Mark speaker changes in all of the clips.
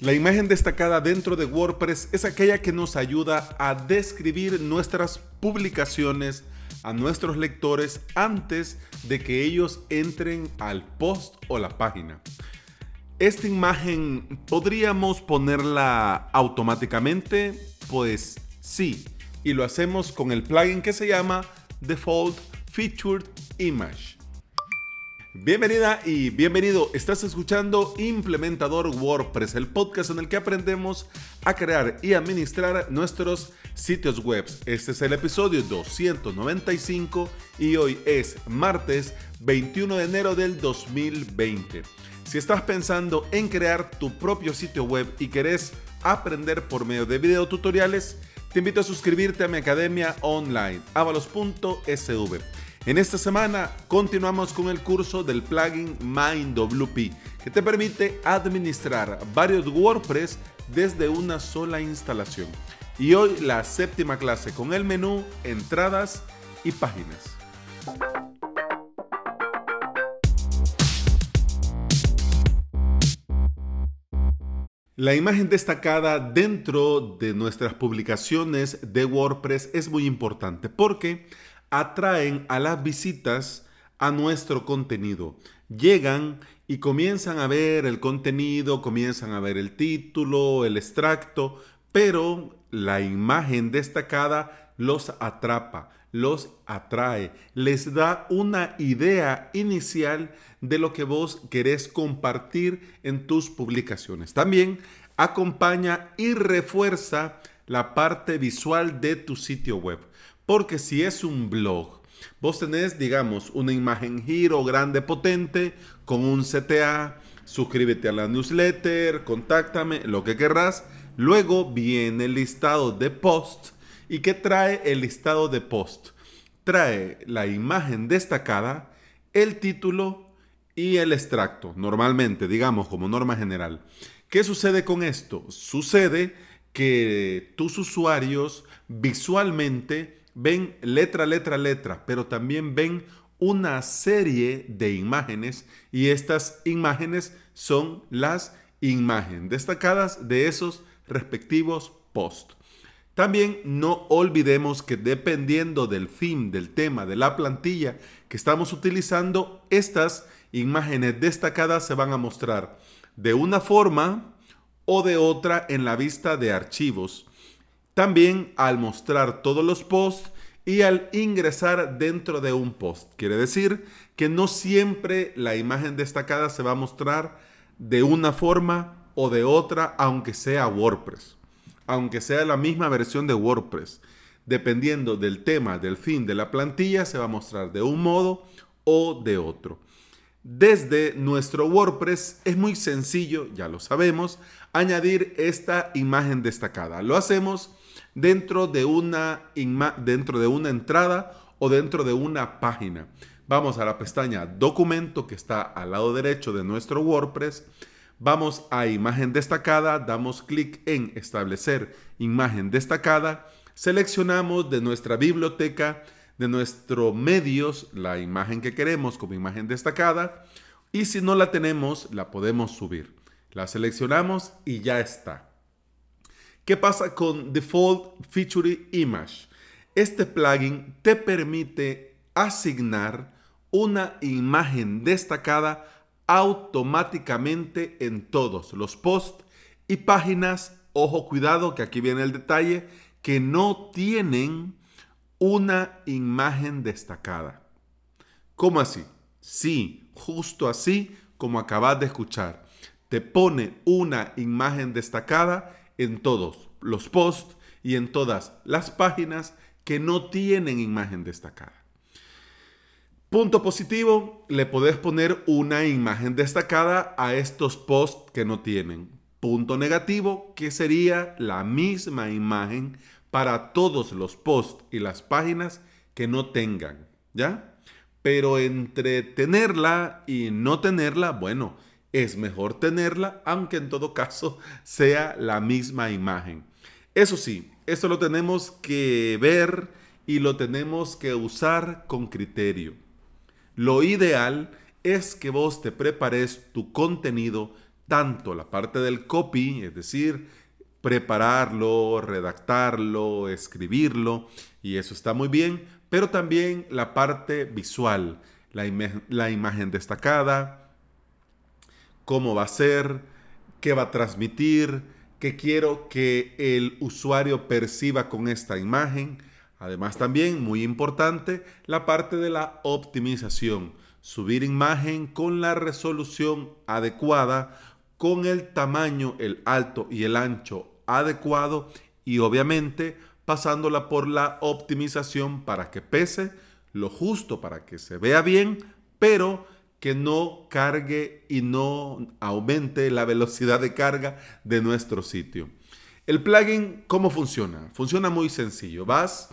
Speaker 1: La imagen destacada dentro de WordPress es aquella que nos ayuda a describir nuestras publicaciones a nuestros lectores antes de que ellos entren al post o la página. Esta imagen podríamos ponerla automáticamente, pues sí, y lo hacemos con el plugin que se llama Default Featured Image. Bienvenida y bienvenido. Estás escuchando Implementador WordPress, el podcast en el que aprendemos a crear y administrar nuestros sitios web. Este es el episodio 295 y hoy es martes 21 de enero del 2020. Si estás pensando en crear tu propio sitio web y querés aprender por medio de videotutoriales, te invito a suscribirte a mi academia online, avalos.sv. En esta semana continuamos con el curso del plugin MindWP, que te permite administrar varios WordPress desde una sola instalación. Y hoy la séptima clase con el menú Entradas y Páginas. La imagen destacada dentro de nuestras publicaciones de WordPress es muy importante porque atraen a las visitas a nuestro contenido. Llegan y comienzan a ver el contenido, comienzan a ver el título, el extracto, pero la imagen destacada los atrapa, los atrae, les da una idea inicial de lo que vos querés compartir en tus publicaciones. También acompaña y refuerza la parte visual de tu sitio web. Porque si es un blog, vos tenés, digamos, una imagen giro grande, potente, con un CTA, suscríbete a la newsletter, contáctame, lo que querrás. Luego viene el listado de post. ¿Y qué trae el listado de post? Trae la imagen destacada, el título y el extracto, normalmente, digamos, como norma general. ¿Qué sucede con esto? Sucede que tus usuarios visualmente ven letra, letra, letra, pero también ven una serie de imágenes y estas imágenes son las imágenes destacadas de esos respectivos posts. También no olvidemos que dependiendo del fin, del tema, de la plantilla que estamos utilizando, estas imágenes destacadas se van a mostrar de una forma o de otra en la vista de archivos también al mostrar todos los posts y al ingresar dentro de un post. Quiere decir que no siempre la imagen destacada se va a mostrar de una forma o de otra, aunque sea WordPress, aunque sea la misma versión de WordPress. Dependiendo del tema, del fin de la plantilla, se va a mostrar de un modo o de otro. Desde nuestro WordPress es muy sencillo, ya lo sabemos, añadir esta imagen destacada. Lo hacemos dentro de una, dentro de una entrada o dentro de una página. Vamos a la pestaña Documento que está al lado derecho de nuestro WordPress. Vamos a Imagen destacada, damos clic en Establecer imagen destacada. Seleccionamos de nuestra biblioteca, de nuestros medios, la imagen que queremos como imagen destacada. Y si no la tenemos, la podemos subir. La seleccionamos y ya está. ¿Qué pasa con Default Feature Image? Este plugin te permite asignar una imagen destacada automáticamente en todos los posts y páginas. Ojo, cuidado, que aquí viene el detalle, que no tienen una imagen destacada. ¿Cómo así? Sí, justo así como acabas de escuchar. Te pone una imagen destacada en todos los posts y en todas las páginas que no tienen imagen destacada. Punto positivo, le podés poner una imagen destacada a estos posts que no tienen. Punto negativo, que sería la misma imagen para todos los posts y las páginas que no tengan, ¿ya? Pero entre tenerla y no tenerla, bueno, es mejor tenerla, aunque en todo caso sea la misma imagen. Eso sí, esto lo tenemos que ver y lo tenemos que usar con criterio. Lo ideal es que vos te prepares tu contenido, tanto la parte del copy, es decir, prepararlo, redactarlo, escribirlo, y eso está muy bien, pero también la parte visual, la, imagen destacada, cómo va a ser, qué va a transmitir, qué quiero que el usuario perciba con esta imagen. Además también, muy importante, la parte de la optimización. Subir imagen con la resolución adecuada, con el tamaño, el alto y el ancho adecuado y obviamente pasándola por la optimización para que pese lo justo, para que se vea bien, pero que no cargue y no aumente la velocidad de carga de nuestro sitio. El plugin, ¿cómo funciona? Funciona muy sencillo. Vas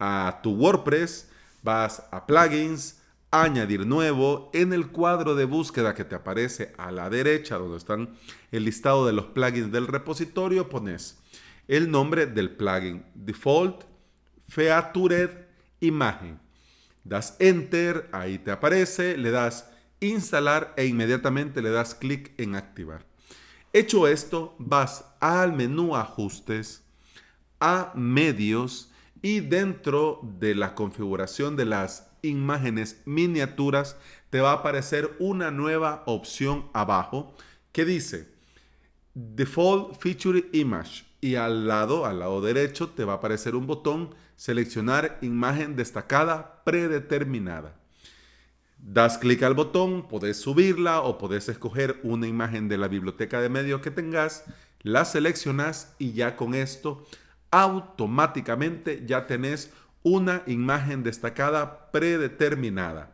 Speaker 1: a tu WordPress, vas a plugins, añadir nuevo, en el cuadro de búsqueda que te aparece a la derecha, donde están el listado de los plugins del repositorio, pones el nombre del plugin, default, featured, imagen. Das enter, ahí te aparece, le das instalar e inmediatamente le das clic en activar. Hecho esto, vas al menú ajustes, a medios y dentro de la configuración de las imágenes miniaturas te va a aparecer una nueva opción abajo que dice Default Feature Image y al lado, al lado derecho, te va a aparecer un botón Seleccionar imagen destacada predeterminada. Das clic al botón, podés subirla o podés escoger una imagen de la biblioteca de medios que tengas, la seleccionas y ya con esto automáticamente ya tenés una imagen destacada predeterminada.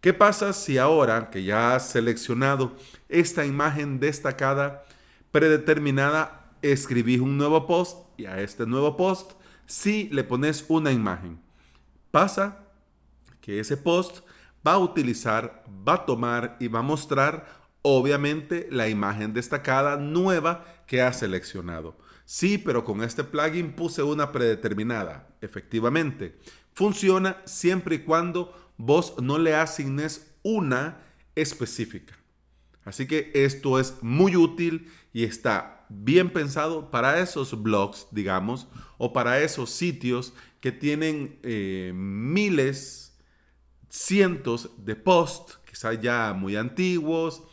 Speaker 1: ¿Qué pasa si ahora que ya has seleccionado esta imagen destacada predeterminada, escribís un nuevo post y a este nuevo post si le pones una imagen? Pasa que ese post va a utilizar, va a tomar y va a mostrar obviamente la imagen destacada nueva que has seleccionado. Sí, pero con este plugin puse una predeterminada. Efectivamente, funciona siempre y cuando vos no le asignes una específica. Así que esto es muy útil y está bien pensado para esos blogs, digamos, o para esos sitios que tienen eh, miles, cientos de posts, quizás ya muy antiguos,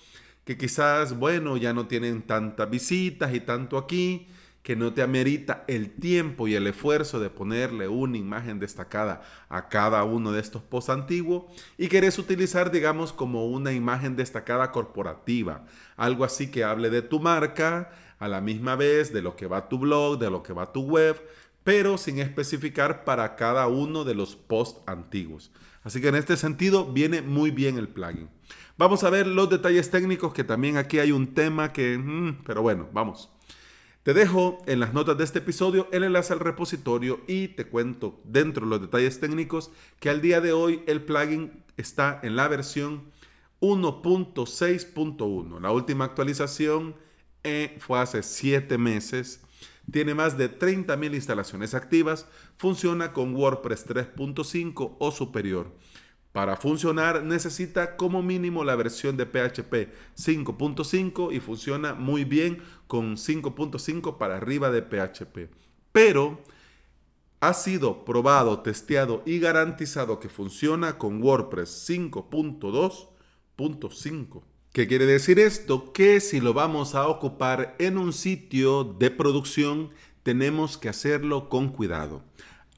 Speaker 1: que quizás, bueno, ya no tienen tantas visitas y tanto aquí, que no te amerita el tiempo y el esfuerzo de ponerle una imagen destacada a cada uno de estos posts antiguos y querés utilizar, digamos, como una imagen destacada corporativa, algo así que hable de tu marca a la misma vez, de lo que va tu blog, de lo que va tu web, pero sin especificar para cada uno de los posts antiguos. Así que en este sentido viene muy bien el plugin. Vamos a ver los detalles técnicos, que también aquí hay un tema que, mm, pero bueno, vamos. Te dejo en las notas de este episodio el enlace al repositorio y te cuento dentro de los detalles técnicos que al día de hoy el plugin está en la versión 1.6.1. La última actualización eh, fue hace 7 meses. Tiene más de 30.000 instalaciones activas. Funciona con WordPress 3.5 o superior. Para funcionar necesita como mínimo la versión de PHP 5.5 y funciona muy bien con 5.5 para arriba de PHP. Pero ha sido probado, testeado y garantizado que funciona con WordPress 5.2.5. ¿Qué quiere decir esto? Que si lo vamos a ocupar en un sitio de producción, tenemos que hacerlo con cuidado.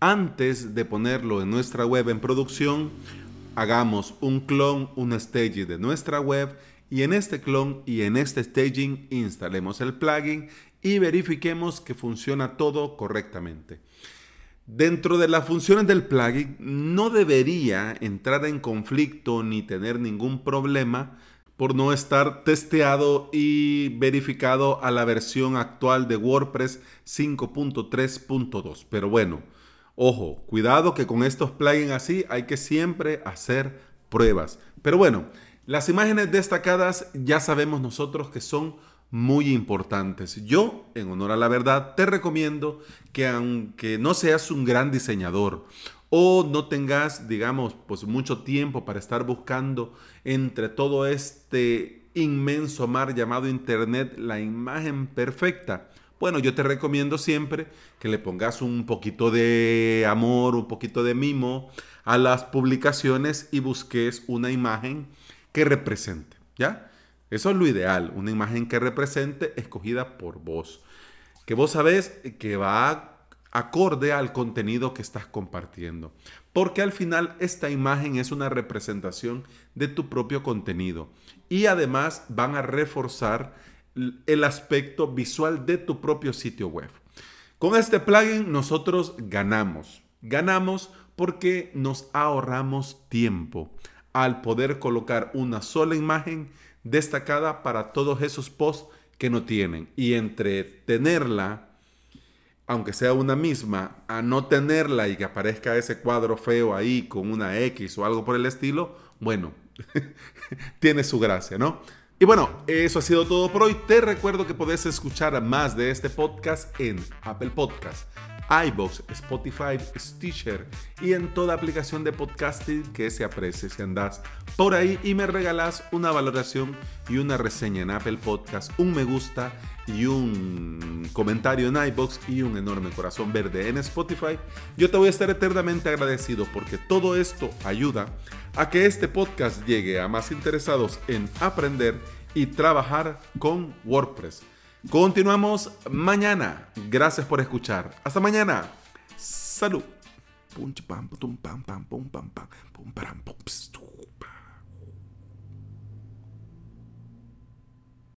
Speaker 1: Antes de ponerlo en nuestra web en producción, hagamos un clon, un staging de nuestra web y en este clon y en este staging instalemos el plugin y verifiquemos que funciona todo correctamente. Dentro de las funciones del plugin no debería entrar en conflicto ni tener ningún problema por no estar testeado y verificado a la versión actual de WordPress 5.3.2. Pero bueno, Ojo, cuidado que con estos plugins así hay que siempre hacer pruebas. Pero bueno, las imágenes destacadas ya sabemos nosotros que son muy importantes. Yo, en honor a la verdad, te recomiendo que aunque no seas un gran diseñador o no tengas, digamos, pues mucho tiempo para estar buscando entre todo este inmenso mar llamado Internet la imagen perfecta? Bueno, yo te recomiendo siempre que le pongas un poquito de amor, un poquito de mimo a las publicaciones y busques una imagen que represente, ¿ya? Eso es lo ideal, una imagen que represente escogida por vos, que vos sabés que va acorde al contenido que estás compartiendo, porque al final esta imagen es una representación de tu propio contenido. Y además van a reforzar el aspecto visual de tu propio sitio web. Con este plugin nosotros ganamos. Ganamos porque nos ahorramos tiempo al poder colocar una sola imagen destacada para todos esos posts que no tienen. Y entre tenerla, aunque sea una misma, a no tenerla y que aparezca ese cuadro feo ahí con una X o algo por el estilo, bueno, tiene su gracia, ¿no? Y bueno, eso ha sido todo por hoy. Te recuerdo que podés escuchar más de este podcast en Apple Podcast, iBox, Spotify, Stitcher y en toda aplicación de podcasting que se aprecie. Si andas por ahí y me regalas una valoración y una reseña en Apple Podcast, un me gusta y un comentario en iBox y un enorme corazón verde en Spotify, yo te voy a estar eternamente agradecido porque todo esto ayuda a que este podcast llegue a más interesados en aprender y trabajar con WordPress. Continuamos mañana. Gracias por escuchar. Hasta mañana. Salud.